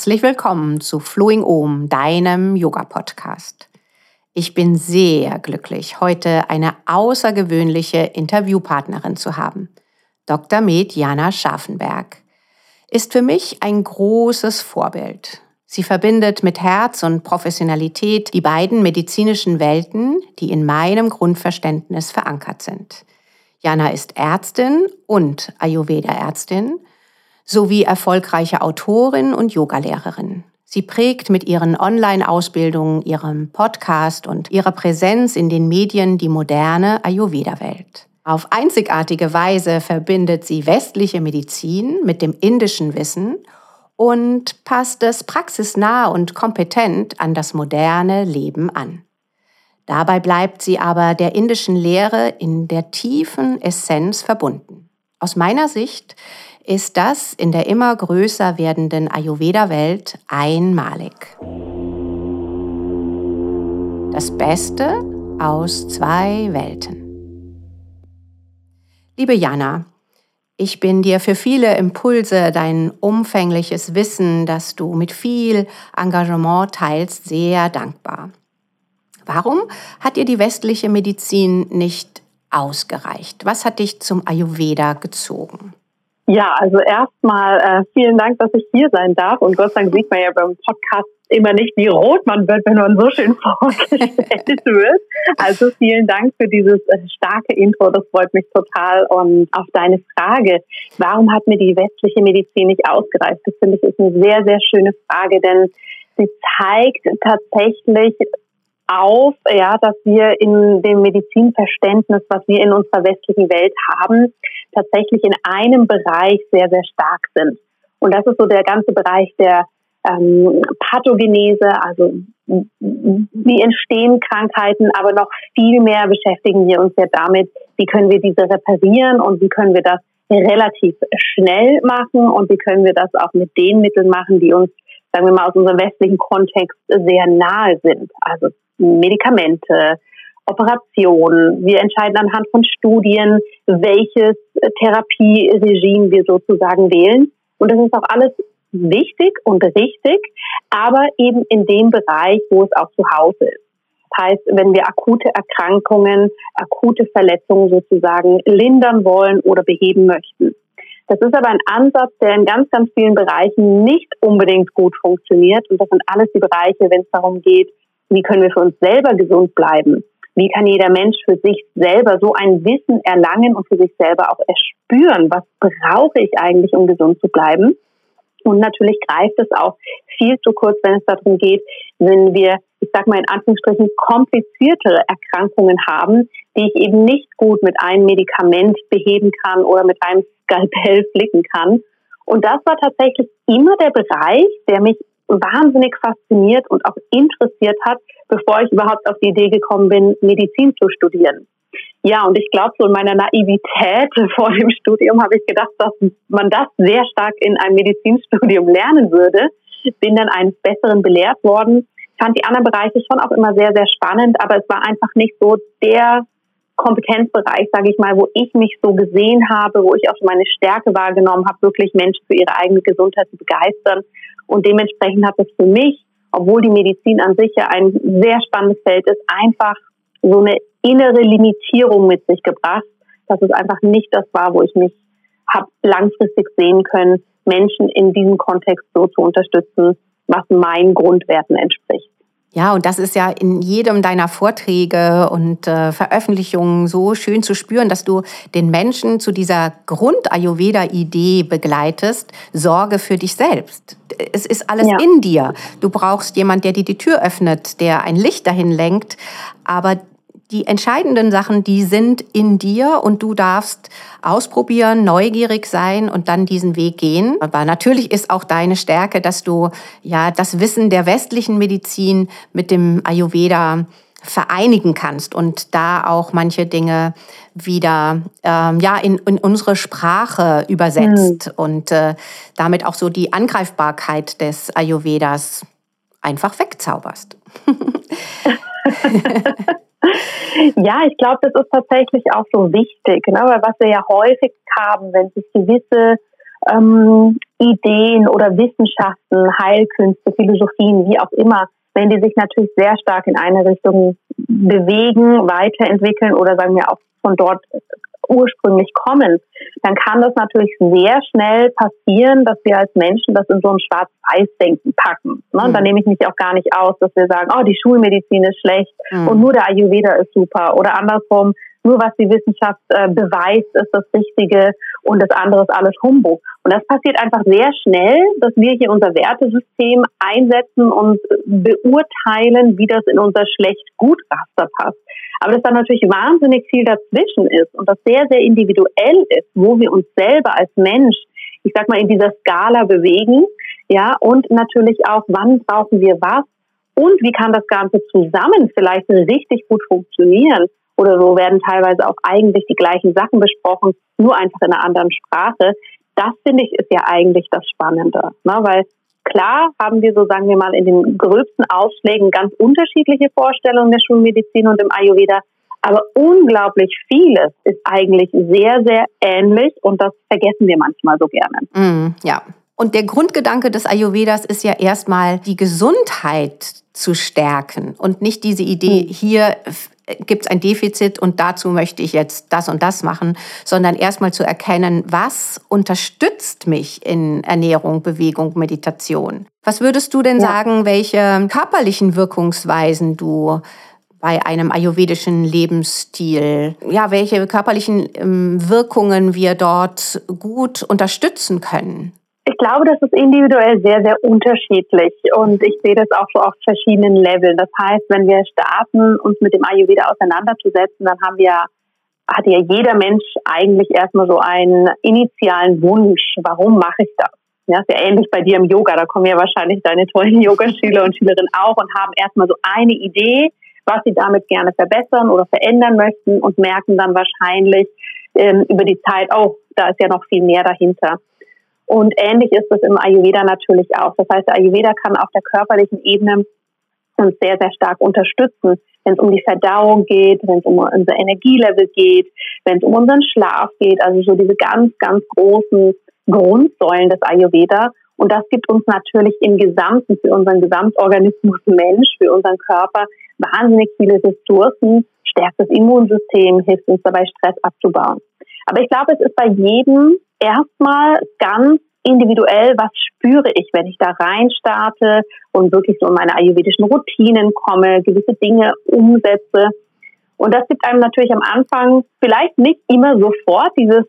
Herzlich willkommen zu Flowing Om, deinem Yoga-Podcast. Ich bin sehr glücklich, heute eine außergewöhnliche Interviewpartnerin zu haben. Dr. Med Jana Scharfenberg ist für mich ein großes Vorbild. Sie verbindet mit Herz und Professionalität die beiden medizinischen Welten, die in meinem Grundverständnis verankert sind. Jana ist Ärztin und Ayurveda-Ärztin sowie erfolgreiche Autorin und Yogalehrerin. Sie prägt mit ihren Online-Ausbildungen, ihrem Podcast und ihrer Präsenz in den Medien die moderne Ayurveda-Welt. Auf einzigartige Weise verbindet sie westliche Medizin mit dem indischen Wissen und passt es praxisnah und kompetent an das moderne Leben an. Dabei bleibt sie aber der indischen Lehre in der tiefen Essenz verbunden. Aus meiner Sicht ist das in der immer größer werdenden Ayurveda-Welt einmalig. Das Beste aus zwei Welten. Liebe Jana, ich bin dir für viele Impulse, dein umfängliches Wissen, das du mit viel Engagement teilst, sehr dankbar. Warum hat dir die westliche Medizin nicht ausgereicht? Was hat dich zum Ayurveda gezogen? Ja, also erstmal äh, vielen Dank, dass ich hier sein darf. Und Gott sei Dank sieht man ja beim Podcast immer nicht, wie rot man wird, wenn man so schön vorgestellt wird. Also vielen Dank für dieses äh, starke Intro. Das freut mich total. Und auf deine Frage, warum hat mir die westliche Medizin nicht ausgereicht? Das finde ich ist eine sehr, sehr schöne Frage, denn sie zeigt tatsächlich auf, ja, dass wir in dem Medizinverständnis, was wir in unserer westlichen Welt haben, tatsächlich in einem Bereich sehr, sehr stark sind. Und das ist so der ganze Bereich der ähm, Pathogenese, also wie entstehen Krankheiten, aber noch viel mehr beschäftigen wir uns ja damit, wie können wir diese reparieren und wie können wir das relativ schnell machen und wie können wir das auch mit den Mitteln machen, die uns, sagen wir mal, aus unserem westlichen Kontext sehr nahe sind. Also Medikamente, Operationen. Wir entscheiden anhand von Studien, welches Therapieregime wir sozusagen wählen. Und das ist auch alles wichtig und richtig, aber eben in dem Bereich, wo es auch zu Hause ist. Das heißt, wenn wir akute Erkrankungen, akute Verletzungen sozusagen lindern wollen oder beheben möchten. Das ist aber ein Ansatz, der in ganz, ganz vielen Bereichen nicht unbedingt gut funktioniert. Und das sind alles die Bereiche, wenn es darum geht, wie können wir für uns selber gesund bleiben? Wie kann jeder Mensch für sich selber so ein Wissen erlangen und für sich selber auch erspüren, was brauche ich eigentlich, um gesund zu bleiben? Und natürlich greift es auch viel zu kurz, wenn es darum geht, wenn wir, ich sag mal in Anführungsstrichen, kompliziertere Erkrankungen haben, die ich eben nicht gut mit einem Medikament beheben kann oder mit einem Skalpell flicken kann. Und das war tatsächlich immer der Bereich, der mich wahnsinnig fasziniert und auch interessiert hat, bevor ich überhaupt auf die Idee gekommen bin, Medizin zu studieren. Ja, und ich glaube, so in meiner Naivität vor dem Studium habe ich gedacht, dass man das sehr stark in einem Medizinstudium lernen würde. Bin dann eines Besseren belehrt worden. Fand die anderen Bereiche schon auch immer sehr, sehr spannend, aber es war einfach nicht so der Kompetenzbereich, sage ich mal, wo ich mich so gesehen habe, wo ich auch meine Stärke wahrgenommen habe, wirklich Menschen für ihre eigene Gesundheit zu begeistern. Und dementsprechend hat es für mich, obwohl die Medizin an sich ja ein sehr spannendes Feld ist, einfach so eine innere Limitierung mit sich gebracht, dass es einfach nicht das war, wo ich mich habe langfristig sehen können, Menschen in diesem Kontext so zu unterstützen, was meinen Grundwerten entspricht. Ja, und das ist ja in jedem deiner Vorträge und äh, Veröffentlichungen so schön zu spüren, dass du den Menschen zu dieser Grund-Ayurveda-Idee begleitest. Sorge für dich selbst. Es ist alles ja. in dir. Du brauchst jemand, der dir die Tür öffnet, der ein Licht dahin lenkt. Aber die entscheidenden Sachen, die sind in dir und du darfst ausprobieren, neugierig sein und dann diesen Weg gehen. Aber natürlich ist auch deine Stärke, dass du ja das Wissen der westlichen Medizin mit dem Ayurveda vereinigen kannst und da auch manche Dinge wieder ähm, ja in, in unsere Sprache übersetzt mhm. und äh, damit auch so die Angreifbarkeit des Ayurvedas einfach wegzauberst. Ja, ich glaube, das ist tatsächlich auch so wichtig, ne? weil was wir ja häufig haben, wenn sich gewisse ähm, Ideen oder Wissenschaften, Heilkünste, Philosophien, wie auch immer, wenn die sich natürlich sehr stark in eine Richtung bewegen, weiterentwickeln oder sagen wir auch von dort ursprünglich kommen, dann kann das natürlich sehr schnell passieren, dass wir als Menschen das in so ein Schwarz-Weiß-Denken packen. Ne? Mhm. Da nehme ich mich auch gar nicht aus, dass wir sagen, oh, die Schulmedizin ist schlecht mhm. und nur der Ayurveda ist super. Oder andersrum, nur was die Wissenschaft äh, beweist, ist das Richtige und das andere ist alles Humbug. Und das passiert einfach sehr schnell, dass wir hier unser Wertesystem einsetzen und beurteilen, wie das in unser Schlecht-Gut-Raster passt. Aber dass da natürlich wahnsinnig viel dazwischen ist und das sehr, sehr individuell ist, wo wir uns selber als Mensch, ich sag mal, in dieser Skala bewegen, ja, und natürlich auch, wann brauchen wir was und wie kann das Ganze zusammen vielleicht richtig gut funktionieren oder so werden teilweise auch eigentlich die gleichen Sachen besprochen, nur einfach in einer anderen Sprache. Das finde ich ist ja eigentlich das Spannende, ne? weil klar haben wir so, sagen wir mal, in den gröbsten Ausschlägen ganz unterschiedliche Vorstellungen der Schulmedizin und im Ayurveda, aber unglaublich vieles ist eigentlich sehr, sehr ähnlich und das vergessen wir manchmal so gerne. Mm, ja. Und der Grundgedanke des Ayurvedas ist ja erstmal die Gesundheit zu stärken und nicht diese Idee, hm. hier gibt es ein Defizit und dazu möchte ich jetzt das und das machen, sondern erstmal zu erkennen, was unterstützt mich in Ernährung, Bewegung, Meditation. Was würdest du denn ja. sagen, welche körperlichen Wirkungsweisen du bei einem ayurvedischen Lebensstil, ja, welche körperlichen ähm, Wirkungen wir dort gut unterstützen können? Ich glaube, das ist individuell sehr, sehr unterschiedlich und ich sehe das auch so auf verschiedenen Leveln. Das heißt, wenn wir starten, uns mit dem Ayurveda auseinanderzusetzen, dann haben wir, hat ja jeder Mensch eigentlich erstmal so einen initialen Wunsch. Warum mache ich das? Ja, ist ja ähnlich bei dir im Yoga. Da kommen ja wahrscheinlich deine tollen Yogaschüler und Schülerinnen auch und haben erstmal so eine Idee, was sie damit gerne verbessern oder verändern möchten und merken dann wahrscheinlich ähm, über die Zeit, oh, da ist ja noch viel mehr dahinter. Und ähnlich ist es im Ayurveda natürlich auch. Das heißt, der Ayurveda kann auf der körperlichen Ebene uns sehr, sehr stark unterstützen, wenn es um die Verdauung geht, wenn es um unser Energielevel geht, wenn es um unseren Schlaf geht, also so diese ganz, ganz großen Grundsäulen des Ayurveda. Und das gibt uns natürlich im Gesamten, für unseren Gesamtorganismus Mensch, für unseren Körper wahnsinnig viele Ressourcen, stärkt das Immunsystem, hilft uns dabei, Stress abzubauen. Aber ich glaube, es ist bei jedem erstmal ganz individuell, was spüre ich, wenn ich da rein starte und wirklich so in meine ayurvedischen Routinen komme, gewisse Dinge umsetze. Und das gibt einem natürlich am Anfang vielleicht nicht immer sofort dieses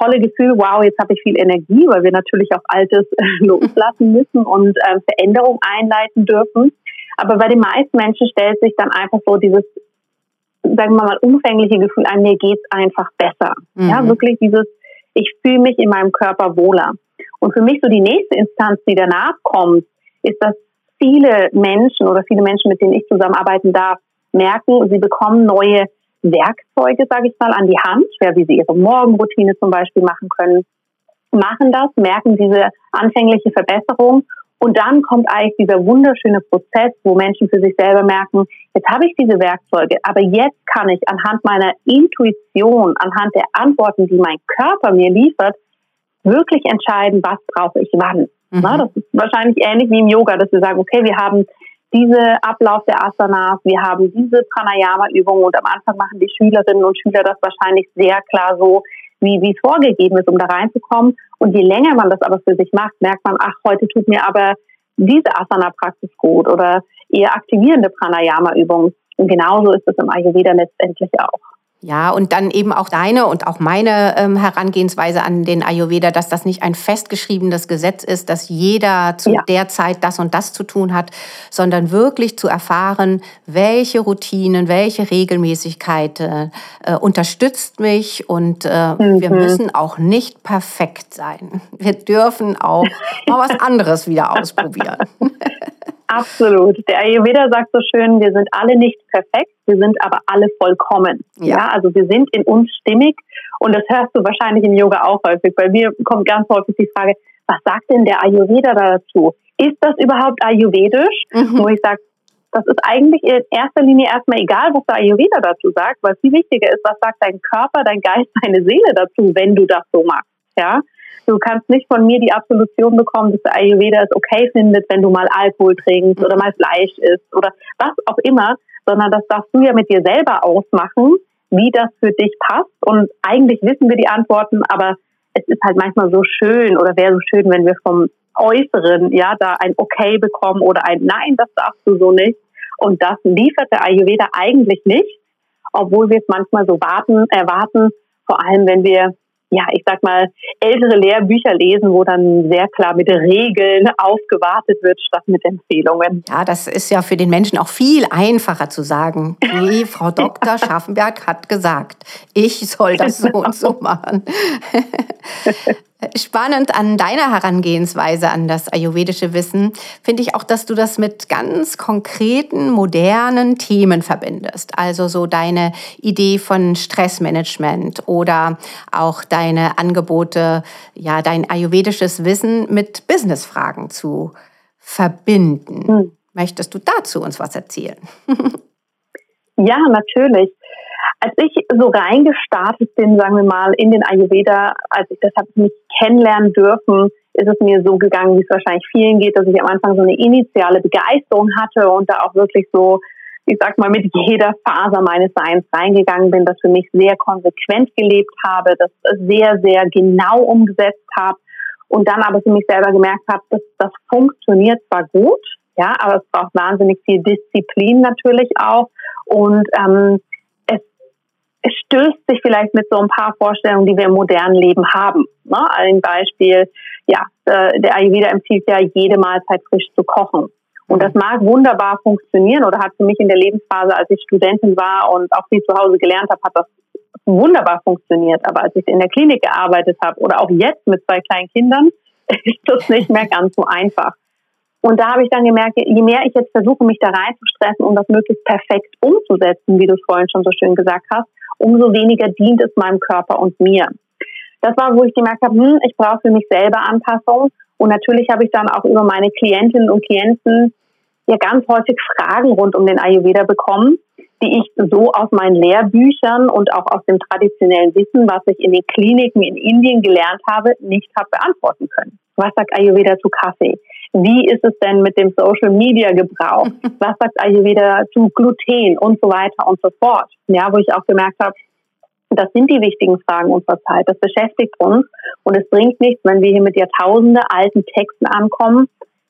tolle Gefühl, wow, jetzt habe ich viel Energie, weil wir natürlich auch Altes loslassen müssen und äh, Veränderung einleiten dürfen. Aber bei den meisten Menschen stellt sich dann einfach so dieses, sagen wir mal, umfängliche Gefühl ein, mir geht's einfach besser. Mhm. Ja, wirklich dieses, ich fühle mich in meinem Körper wohler. Und für mich so die nächste Instanz, die danach kommt, ist, dass viele Menschen oder viele Menschen, mit denen ich zusammenarbeiten darf, merken, sie bekommen neue Werkzeuge, sage ich mal, an die Hand, ja, wie sie ihre Morgenroutine zum Beispiel machen können, machen das, merken diese anfängliche Verbesserung und dann kommt eigentlich dieser wunderschöne Prozess, wo Menschen für sich selber merken, jetzt habe ich diese Werkzeuge, aber jetzt kann ich anhand meiner Intuition, anhand der Antworten, die mein Körper mir liefert, wirklich entscheiden, was brauche ich wann. Mhm. Na, das ist wahrscheinlich ähnlich wie im Yoga, dass wir sagen, okay, wir haben diese Ablauf der Asanas, wir haben diese Pranayama-Übungen und am Anfang machen die Schülerinnen und Schüler das wahrscheinlich sehr klar so, wie, wie es vorgegeben ist, um da reinzukommen. Und je länger man das aber für sich macht, merkt man, ach, heute tut mir aber diese Asana-Praxis gut oder eher aktivierende Pranayama-Übungen. Und genauso ist es im Ayurveda letztendlich auch. Ja, und dann eben auch deine und auch meine ähm, Herangehensweise an den Ayurveda, dass das nicht ein festgeschriebenes Gesetz ist, dass jeder zu ja. der Zeit das und das zu tun hat, sondern wirklich zu erfahren, welche Routinen, welche Regelmäßigkeit äh, unterstützt mich und äh, mhm. wir müssen auch nicht perfekt sein. Wir dürfen auch mal was anderes wieder ausprobieren. Absolut. Der Ayurveda sagt so schön, wir sind alle nicht perfekt, wir sind aber alle vollkommen. Ja. ja. also wir sind in uns stimmig und das hörst du wahrscheinlich im Yoga auch häufig. Bei mir kommt ganz häufig die Frage, was sagt denn der Ayurveda dazu? Ist das überhaupt ayurvedisch? Mhm. Wo ich sage, das ist eigentlich in erster Linie erstmal egal, was der Ayurveda dazu sagt, weil viel wichtiger ist, was sagt dein Körper, dein Geist, deine Seele dazu, wenn du das so machst. Ja, du kannst nicht von mir die Absolution bekommen, dass der Ayurveda es okay findet, wenn du mal Alkohol trinkst oder mal Fleisch isst oder was auch immer, sondern das darfst du ja mit dir selber ausmachen, wie das für dich passt. Und eigentlich wissen wir die Antworten, aber es ist halt manchmal so schön oder wäre so schön, wenn wir vom Äußeren ja da ein Okay bekommen oder ein Nein, das darfst du so nicht. Und das liefert der Ayurveda eigentlich nicht, obwohl wir es manchmal so warten, erwarten, vor allem wenn wir ja, ich sag mal, ältere Lehrbücher lesen, wo dann sehr klar mit Regeln aufgewartet wird, statt mit Empfehlungen. Ja, das ist ja für den Menschen auch viel einfacher zu sagen. Nee, Frau Dr. Schaffenberg hat gesagt, ich soll das so und so machen. Spannend an deiner Herangehensweise an das ayurvedische Wissen finde ich auch, dass du das mit ganz konkreten, modernen Themen verbindest. Also so deine Idee von Stressmanagement oder auch deine Angebote, ja, dein ayurvedisches Wissen mit Businessfragen zu verbinden. Hm. Möchtest du dazu uns was erzählen? ja, natürlich als ich so reingestartet bin, sagen wir mal, in den Ayurveda, als ich das habe mich kennenlernen dürfen, ist es mir so gegangen, wie es wahrscheinlich vielen geht, dass ich am Anfang so eine initiale Begeisterung hatte und da auch wirklich so, ich sag mal, mit jeder Faser meines Seins reingegangen bin, das für mich sehr konsequent gelebt habe, das sehr, sehr genau umgesetzt habe und dann aber für mich selber gemerkt habe, dass das funktioniert zwar gut, ja, aber es braucht wahnsinnig viel Disziplin natürlich auch und ähm, es stößt sich vielleicht mit so ein paar Vorstellungen, die wir im modernen Leben haben. Ne? Ein Beispiel, ja, äh, der Ayurveda empfiehlt ja, jede Mahlzeit frisch zu kochen. Und das mag wunderbar funktionieren oder hat für mich in der Lebensphase, als ich Studentin war und auch viel zu Hause gelernt habe, hat das wunderbar funktioniert. Aber als ich in der Klinik gearbeitet habe oder auch jetzt mit zwei kleinen Kindern, ist das nicht mehr ganz so einfach. Und da habe ich dann gemerkt, je mehr ich jetzt versuche, mich da reinzustressen, um das möglichst perfekt umzusetzen, wie du es vorhin schon so schön gesagt hast, umso weniger dient es meinem Körper und mir. Das war, wo ich gemerkt habe, hm, ich brauche für mich selber Anpassung. Und natürlich habe ich dann auch über meine Klientinnen und Klienten ja ganz häufig Fragen rund um den Ayurveda bekommen, die ich so aus meinen Lehrbüchern und auch aus dem traditionellen Wissen, was ich in den Kliniken in Indien gelernt habe, nicht habe beantworten können. Was sagt Ayurveda zu Kaffee? Wie ist es denn mit dem Social Media Gebrauch? Was sagt Ayurveda zu Gluten und so weiter und so fort? Ja, wo ich auch gemerkt habe, das sind die wichtigen Fragen unserer Zeit. Das beschäftigt uns und es bringt nichts, wenn wir hier mit Jahrtausende alten Texten ankommen,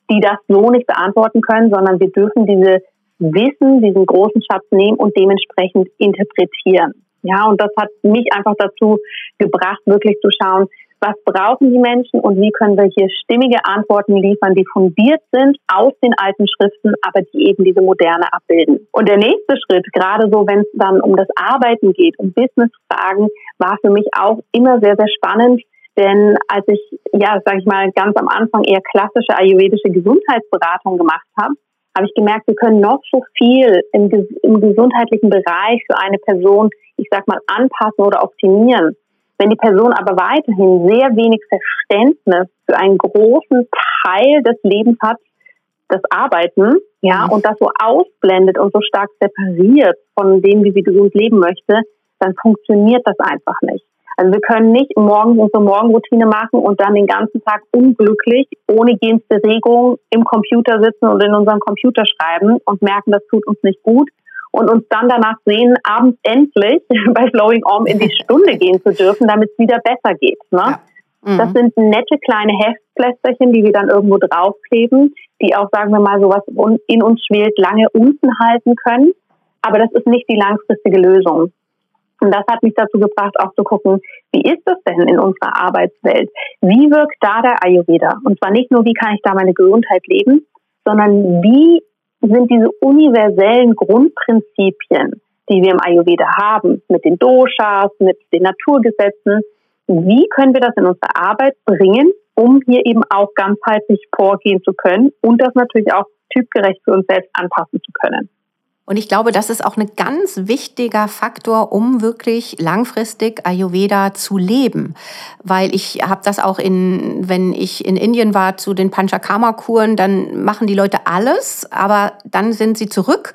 die das so nicht beantworten können, sondern wir dürfen diese Wissen, diesen großen Schatz nehmen und dementsprechend interpretieren. Ja, und das hat mich einfach dazu gebracht, wirklich zu schauen, was brauchen die Menschen und wie können wir hier stimmige Antworten liefern, die fundiert sind aus den alten Schriften, aber die eben diese moderne abbilden. Und der nächste Schritt, gerade so, wenn es dann um das Arbeiten geht, um Businessfragen, war für mich auch immer sehr, sehr spannend, denn als ich, ja, sage ich mal, ganz am Anfang eher klassische ayurvedische Gesundheitsberatung gemacht habe, habe ich gemerkt, wir können noch so viel im, im gesundheitlichen Bereich für eine Person, ich sag mal, anpassen oder optimieren. Wenn die Person aber weiterhin sehr wenig Verständnis für einen großen Teil des Lebens hat, das Arbeiten, ja, mhm. und das so ausblendet und so stark separiert von dem, wie sie gesund leben möchte, dann funktioniert das einfach nicht. Also wir können nicht morgens unsere Morgenroutine machen und dann den ganzen Tag unglücklich, ohne jenste Regung im Computer sitzen und in unserem Computer schreiben und merken, das tut uns nicht gut, und uns dann danach sehen, abends endlich bei Flowing Om in die Stunde gehen zu dürfen, damit es wieder besser geht. Ne? Ja. Mhm. Das sind nette kleine Heftplästerchen, die wir dann irgendwo draufkleben, die auch, sagen wir mal, sowas in uns schwelt, lange unten halten können. Aber das ist nicht die langfristige Lösung. Und das hat mich dazu gebracht, auch zu gucken, wie ist das denn in unserer Arbeitswelt? Wie wirkt da der Ayurveda? Und zwar nicht nur, wie kann ich da meine Gesundheit leben, sondern wie sind diese universellen Grundprinzipien, die wir im Ayurveda haben, mit den Doshas, mit den Naturgesetzen, wie können wir das in unsere Arbeit bringen, um hier eben auch ganzheitlich vorgehen zu können und das natürlich auch typgerecht für uns selbst anpassen zu können. Und ich glaube, das ist auch ein ganz wichtiger Faktor, um wirklich langfristig Ayurveda zu leben. Weil ich habe das auch in, wenn ich in Indien war zu den Panchakarma-Kuren, dann machen die Leute alles, aber dann sind sie zurück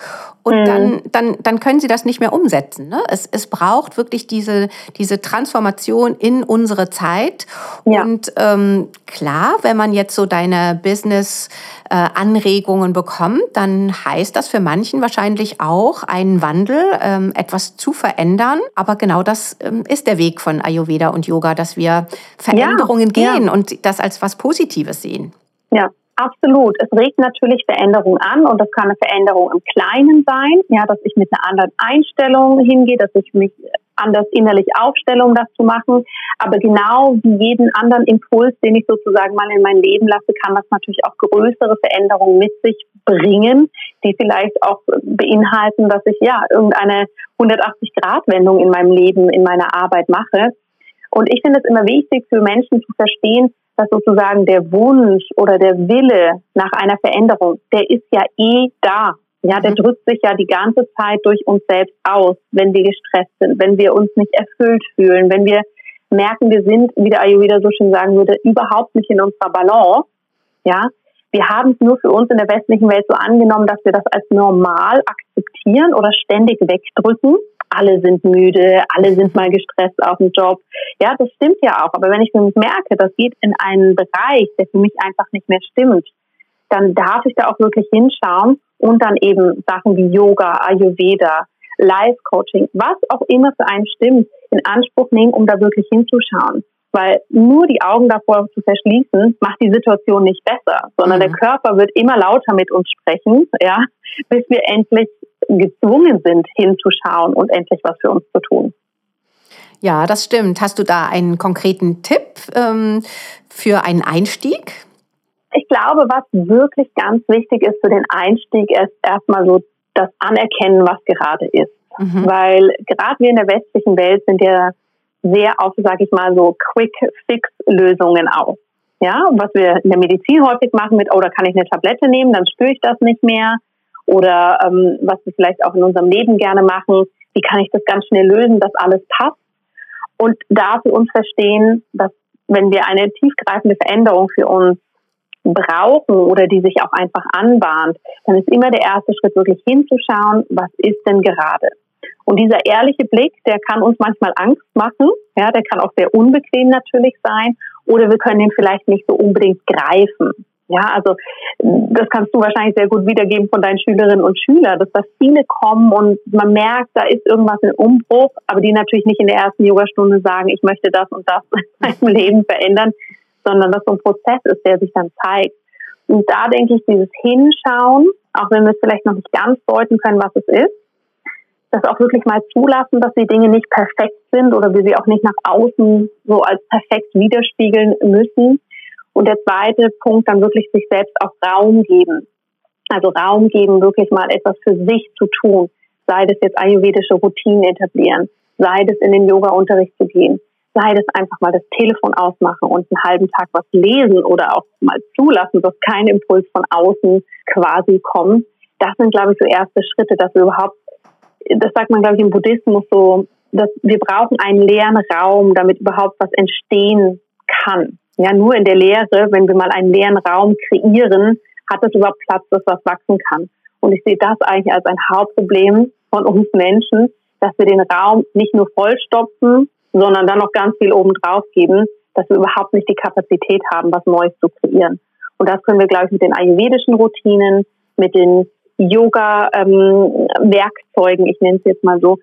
und mhm. dann, dann, dann können sie das nicht mehr umsetzen. Ne? Es, es braucht wirklich diese, diese Transformation in unsere Zeit. Ja. Und ähm, klar, wenn man jetzt so deine Business-Anregungen äh, bekommt, dann heißt das für manchen wahrscheinlich auch einen Wandel, ähm, etwas zu verändern. Aber genau das ähm, ist der Weg von Ayurveda und Yoga, dass wir Veränderungen ja, gehen ja. und das als was Positives sehen. Ja, Absolut. Es regt natürlich Veränderungen an und das kann eine Veränderung im Kleinen sein, ja, dass ich mit einer anderen Einstellung hingehe, dass ich mich anders innerlich aufstelle, um das zu machen. Aber genau wie jeden anderen Impuls, den ich sozusagen mal in mein Leben lasse, kann das natürlich auch größere Veränderungen mit sich bringen, die vielleicht auch beinhalten, dass ich ja irgendeine 180-Grad-Wendung in meinem Leben, in meiner Arbeit mache. Und ich finde es immer wichtig für Menschen zu verstehen, dass sozusagen der Wunsch oder der Wille nach einer Veränderung, der ist ja eh da. Ja, der mhm. drückt sich ja die ganze Zeit durch uns selbst aus, wenn wir gestresst sind, wenn wir uns nicht erfüllt fühlen, wenn wir merken, wir sind, wie der Ayurveda so schön sagen würde, überhaupt nicht in unserer Balance. Ja, wir haben es nur für uns in der westlichen Welt so angenommen, dass wir das als normal akzeptieren oder ständig wegdrücken alle sind müde, alle sind mal gestresst auf dem Job. Ja, das stimmt ja auch. Aber wenn ich für mich merke, das geht in einen Bereich, der für mich einfach nicht mehr stimmt, dann darf ich da auch wirklich hinschauen und dann eben Sachen wie Yoga, Ayurveda, Life Coaching, was auch immer für einen stimmt, in Anspruch nehmen, um da wirklich hinzuschauen. Weil nur die Augen davor zu verschließen, macht die Situation nicht besser, sondern mhm. der Körper wird immer lauter mit uns sprechen, ja, bis wir endlich gezwungen sind, hinzuschauen und endlich was für uns zu tun. Ja, das stimmt. Hast du da einen konkreten Tipp ähm, für einen Einstieg? Ich glaube, was wirklich ganz wichtig ist für den Einstieg, ist erstmal so das Anerkennen, was gerade ist. Mhm. Weil gerade wir in der westlichen Welt sind ja sehr auf, sage ich mal, so Quick-Fix-Lösungen aus. Ja, was wir in der Medizin häufig machen mit, oh, da kann ich eine Tablette nehmen, dann spüre ich das nicht mehr oder ähm, was wir vielleicht auch in unserem Leben gerne machen, wie kann ich das ganz schnell lösen, dass alles passt und da für uns verstehen, dass wenn wir eine tiefgreifende Veränderung für uns brauchen oder die sich auch einfach anbahnt, dann ist immer der erste Schritt wirklich hinzuschauen, was ist denn gerade? Und dieser ehrliche Blick, der kann uns manchmal Angst machen, ja, der kann auch sehr unbequem natürlich sein, oder wir können ihn vielleicht nicht so unbedingt greifen. Ja, also das kannst du wahrscheinlich sehr gut wiedergeben von deinen Schülerinnen und Schülern, dass da viele kommen und man merkt, da ist irgendwas im Umbruch, aber die natürlich nicht in der ersten Yogastunde sagen, ich möchte das und das in meinem Leben verändern, sondern dass so ein Prozess ist, der sich dann zeigt. Und da denke ich, dieses Hinschauen, auch wenn wir es vielleicht noch nicht ganz deuten können, was es ist, das auch wirklich mal zulassen, dass die Dinge nicht perfekt sind oder wir sie auch nicht nach außen so als perfekt widerspiegeln müssen, und der zweite Punkt, dann wirklich sich selbst auch Raum geben. Also Raum geben, wirklich mal etwas für sich zu tun. Sei das jetzt ayurvedische Routinen etablieren, sei das in den Yoga-Unterricht zu gehen, sei das einfach mal das Telefon ausmachen und einen halben Tag was lesen oder auch mal zulassen, dass kein Impuls von außen quasi kommt. Das sind, glaube ich, so erste Schritte, dass wir überhaupt, das sagt man, glaube ich, im Buddhismus so, dass wir brauchen einen leeren Raum, damit überhaupt was entstehen kann. Ja, nur in der Lehre, wenn wir mal einen leeren Raum kreieren, hat es überhaupt Platz, dass was wachsen kann. Und ich sehe das eigentlich als ein Hauptproblem von uns Menschen, dass wir den Raum nicht nur vollstopfen, sondern dann noch ganz viel obendrauf geben, dass wir überhaupt nicht die Kapazität haben, was Neues zu kreieren. Und das können wir, glaube ich, mit den ayurvedischen Routinen, mit den Yoga-Werkzeugen, ähm, ich nenne es jetzt mal so,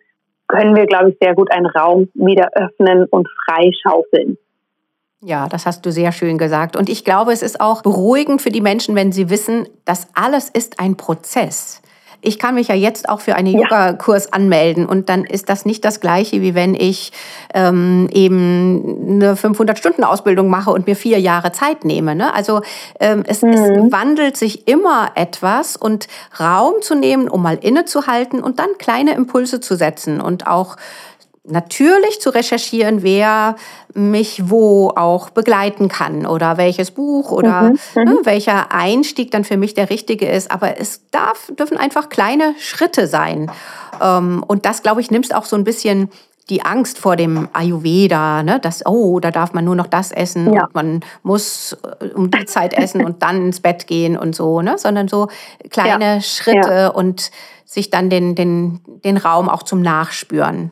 können wir, glaube ich, sehr gut einen Raum wieder öffnen und freischaufeln. Ja, das hast du sehr schön gesagt. Und ich glaube, es ist auch beruhigend für die Menschen, wenn sie wissen, das alles ist ein Prozess. Ich kann mich ja jetzt auch für einen ja. Yoga-Kurs anmelden und dann ist das nicht das gleiche, wie wenn ich ähm, eben eine 500-Stunden-Ausbildung mache und mir vier Jahre Zeit nehme. Ne? Also ähm, es, mhm. es wandelt sich immer etwas und Raum zu nehmen, um mal innezuhalten und dann kleine Impulse zu setzen und auch natürlich zu recherchieren, wer mich wo auch begleiten kann oder welches Buch oder mhm, ne, mhm. welcher Einstieg dann für mich der richtige ist. Aber es darf, dürfen einfach kleine Schritte sein. Ähm, und das, glaube ich, nimmst auch so ein bisschen die Angst vor dem Ayurveda, ne, dass, oh, da darf man nur noch das essen ja. und man muss äh, um die Zeit essen und dann ins Bett gehen und so, ne, sondern so kleine ja. Schritte ja. und sich dann den, den, den Raum auch zum Nachspüren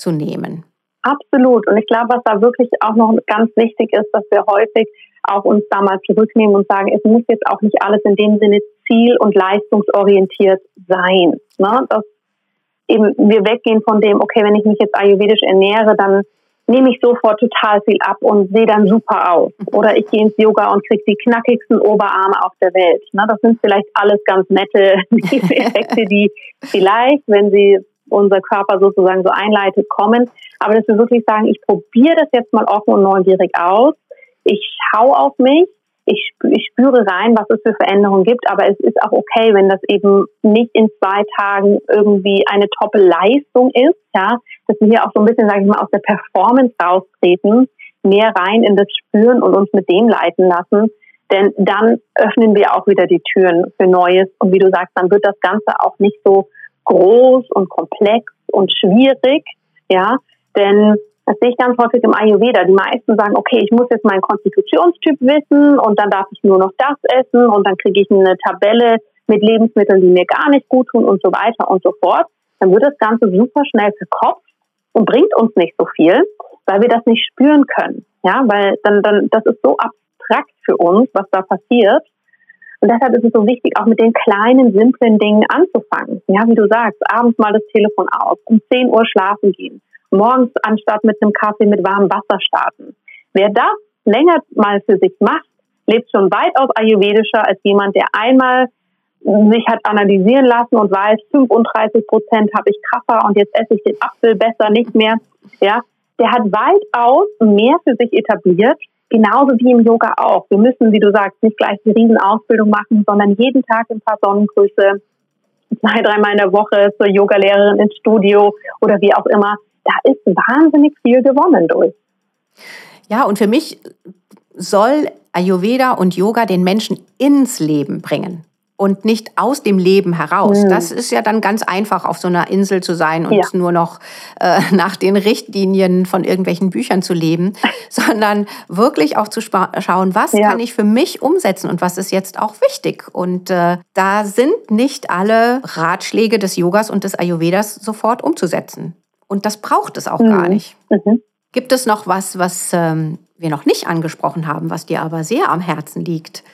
zu nehmen. Absolut. Und ich glaube, was da wirklich auch noch ganz wichtig ist, dass wir häufig auch uns da mal zurücknehmen und sagen, es muss jetzt auch nicht alles in dem Sinne ziel- und leistungsorientiert sein. Ne? Dass eben wir weggehen von dem, okay, wenn ich mich jetzt ayurvedisch ernähre, dann nehme ich sofort total viel ab und sehe dann super aus. Oder ich gehe ins Yoga und kriege die knackigsten Oberarme auf der Welt. Ne? Das sind vielleicht alles ganz nette Effekte, die vielleicht, wenn sie unser Körper sozusagen so einleitet, kommen. Aber dass wir wirklich sagen, ich probiere das jetzt mal offen und neugierig aus. Ich schaue auf mich. Ich, ich spüre rein, was es für Veränderungen gibt. Aber es ist auch okay, wenn das eben nicht in zwei Tagen irgendwie eine toppe Leistung ist. Ja, dass wir hier auch so ein bisschen, sage ich mal, aus der Performance raustreten, mehr rein in das Spüren und uns mit dem leiten lassen. Denn dann öffnen wir auch wieder die Türen für Neues. Und wie du sagst, dann wird das Ganze auch nicht so groß und komplex und schwierig, ja, denn das sehe ich ganz häufig im Ayurveda. Die meisten sagen, okay, ich muss jetzt meinen Konstitutionstyp wissen und dann darf ich nur noch das essen und dann kriege ich eine Tabelle mit Lebensmitteln, die mir gar nicht gut tun und so weiter und so fort. Dann wird das Ganze super schnell verkopft und bringt uns nicht so viel, weil wir das nicht spüren können. Ja, weil dann, dann, das ist so abstrakt für uns, was da passiert. Und deshalb ist es so wichtig, auch mit den kleinen, simplen Dingen anzufangen. Ja, wie du sagst, abends mal das Telefon aus, um 10 Uhr schlafen gehen, morgens anstatt mit einem Kaffee mit warmem Wasser starten. Wer das länger mal für sich macht, lebt schon weitaus ayurvedischer als jemand, der einmal sich hat analysieren lassen und weiß, 35 Prozent habe ich Kaffer und jetzt esse ich den Apfel besser nicht mehr. Ja, der hat weitaus mehr für sich etabliert, genauso wie im Yoga auch. Wir müssen, wie du sagst, nicht gleich die Riesenausbildung machen, sondern jeden Tag ein paar Sonnengrüße, zwei, dreimal in der Woche zur Yogalehrerin ins Studio oder wie auch immer. Da ist wahnsinnig viel gewonnen durch. Ja, und für mich soll Ayurveda und Yoga den Menschen ins Leben bringen und nicht aus dem Leben heraus. Mhm. Das ist ja dann ganz einfach, auf so einer Insel zu sein und ja. nur noch äh, nach den Richtlinien von irgendwelchen Büchern zu leben, sondern wirklich auch zu schauen, was ja. kann ich für mich umsetzen und was ist jetzt auch wichtig. Und äh, da sind nicht alle Ratschläge des Yogas und des Ayurvedas sofort umzusetzen. Und das braucht es auch mhm. gar nicht. Mhm. Gibt es noch was, was ähm, wir noch nicht angesprochen haben, was dir aber sehr am Herzen liegt?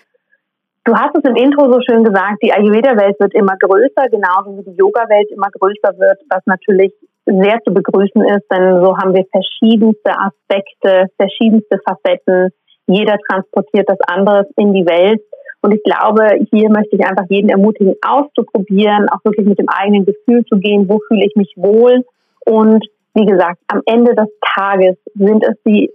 Du hast es im Intro so schön gesagt, die Ayurveda-Welt wird immer größer, genauso wie die Yoga-Welt immer größer wird, was natürlich sehr zu begrüßen ist, denn so haben wir verschiedenste Aspekte, verschiedenste Facetten. Jeder transportiert das anderes in die Welt. Und ich glaube, hier möchte ich einfach jeden ermutigen, auszuprobieren, auch wirklich mit dem eigenen Gefühl zu gehen, wo fühle ich mich wohl. Und wie gesagt, am Ende des Tages sind es die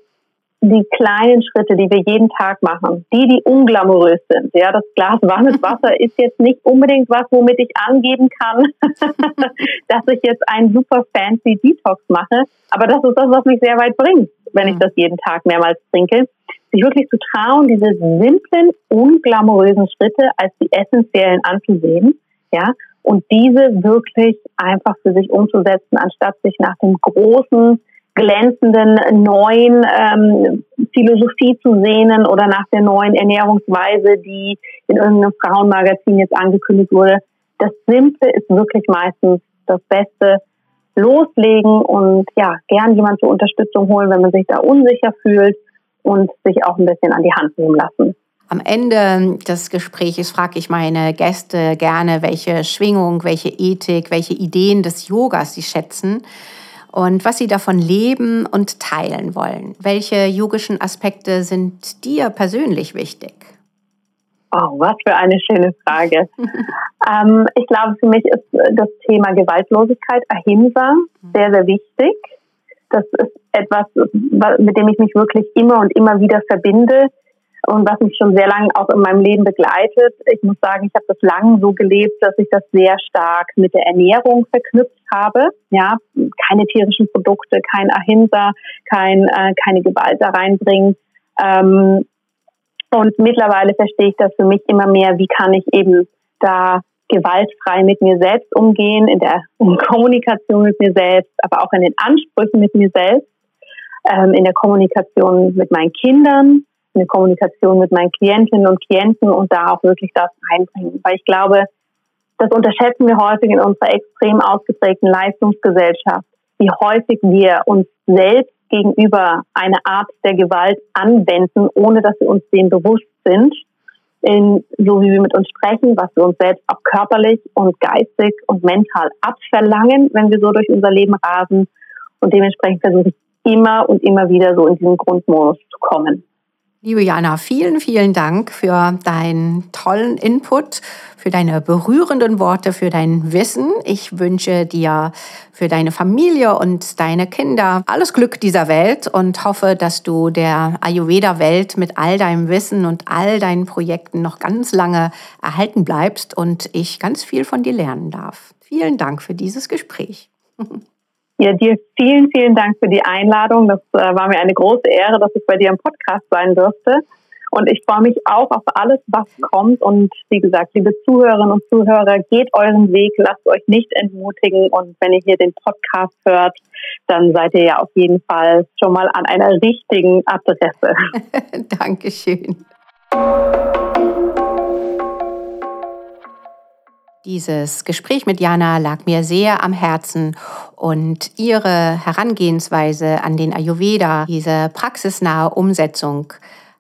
die kleinen Schritte, die wir jeden Tag machen, die, die unglamourös sind. Ja, das Glas warmes Wasser ist jetzt nicht unbedingt was, womit ich angeben kann, dass ich jetzt einen super fancy Detox mache. Aber das ist das, was mich sehr weit bringt, wenn ich mhm. das jeden Tag mehrmals trinke. Sich wirklich zu trauen, diese simplen, unglamourösen Schritte als die essentiellen anzusehen. Ja, und diese wirklich einfach für sich umzusetzen, anstatt sich nach dem großen glänzenden neuen ähm, Philosophie zu sehnen oder nach der neuen Ernährungsweise, die in irgendeinem Frauenmagazin jetzt angekündigt wurde. Das Simple ist wirklich meistens das Beste. Loslegen und ja, gern jemand zur Unterstützung holen, wenn man sich da unsicher fühlt und sich auch ein bisschen an die Hand nehmen lassen. Am Ende des Gesprächs frage ich meine Gäste gerne, welche Schwingung, welche Ethik, welche Ideen des Yogas sie schätzen und was Sie davon leben und teilen wollen. Welche yogischen Aspekte sind dir persönlich wichtig? Oh, was für eine schöne Frage. ähm, ich glaube, für mich ist das Thema Gewaltlosigkeit, Ahimsa, sehr, sehr wichtig. Das ist etwas, mit dem ich mich wirklich immer und immer wieder verbinde. Und was mich schon sehr lange auch in meinem Leben begleitet. Ich muss sagen, ich habe das lange so gelebt, dass ich das sehr stark mit der Ernährung verknüpft habe. Ja, keine tierischen Produkte, kein Ahimsa, kein, äh, keine Gewalt da reinbringen. Ähm, und mittlerweile verstehe ich das für mich immer mehr, wie kann ich eben da gewaltfrei mit mir selbst umgehen, in der Kommunikation mit mir selbst, aber auch in den Ansprüchen mit mir selbst, ähm, in der Kommunikation mit meinen Kindern, in der Kommunikation mit meinen Klientinnen und Klienten und da auch wirklich das einbringen. Weil ich glaube, das unterschätzen wir häufig in unserer extrem ausgeprägten Leistungsgesellschaft, wie häufig wir uns selbst gegenüber eine Art der Gewalt anwenden, ohne dass wir uns dem bewusst sind, in, so wie wir mit uns sprechen, was wir uns selbst auch körperlich und geistig und mental abverlangen, wenn wir so durch unser Leben rasen. Und dementsprechend versuche ich immer und immer wieder so in diesen Grundmodus zu kommen. Liebe Jana, vielen, vielen Dank für deinen tollen Input, für deine berührenden Worte, für dein Wissen. Ich wünsche dir für deine Familie und deine Kinder alles Glück dieser Welt und hoffe, dass du der Ayurveda-Welt mit all deinem Wissen und all deinen Projekten noch ganz lange erhalten bleibst und ich ganz viel von dir lernen darf. Vielen Dank für dieses Gespräch. Ja, dir vielen, vielen Dank für die Einladung. Das äh, war mir eine große Ehre, dass ich bei dir im Podcast sein durfte. Und ich freue mich auch auf alles, was kommt. Und wie gesagt, liebe Zuhörerinnen und Zuhörer, geht euren Weg, lasst euch nicht entmutigen. Und wenn ihr hier den Podcast hört, dann seid ihr ja auf jeden Fall schon mal an einer richtigen Adresse. Dankeschön. Dieses Gespräch mit Jana lag mir sehr am Herzen und ihre Herangehensweise an den Ayurveda, diese praxisnahe Umsetzung,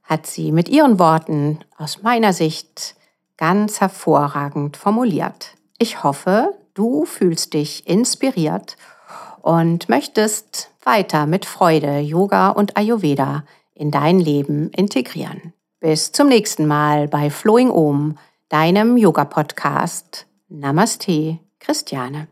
hat sie mit ihren Worten aus meiner Sicht ganz hervorragend formuliert. Ich hoffe, du fühlst dich inspiriert und möchtest weiter mit Freude Yoga und Ayurveda in dein Leben integrieren. Bis zum nächsten Mal bei Flowing Om, deinem Yoga-Podcast. Namaste, Christiane.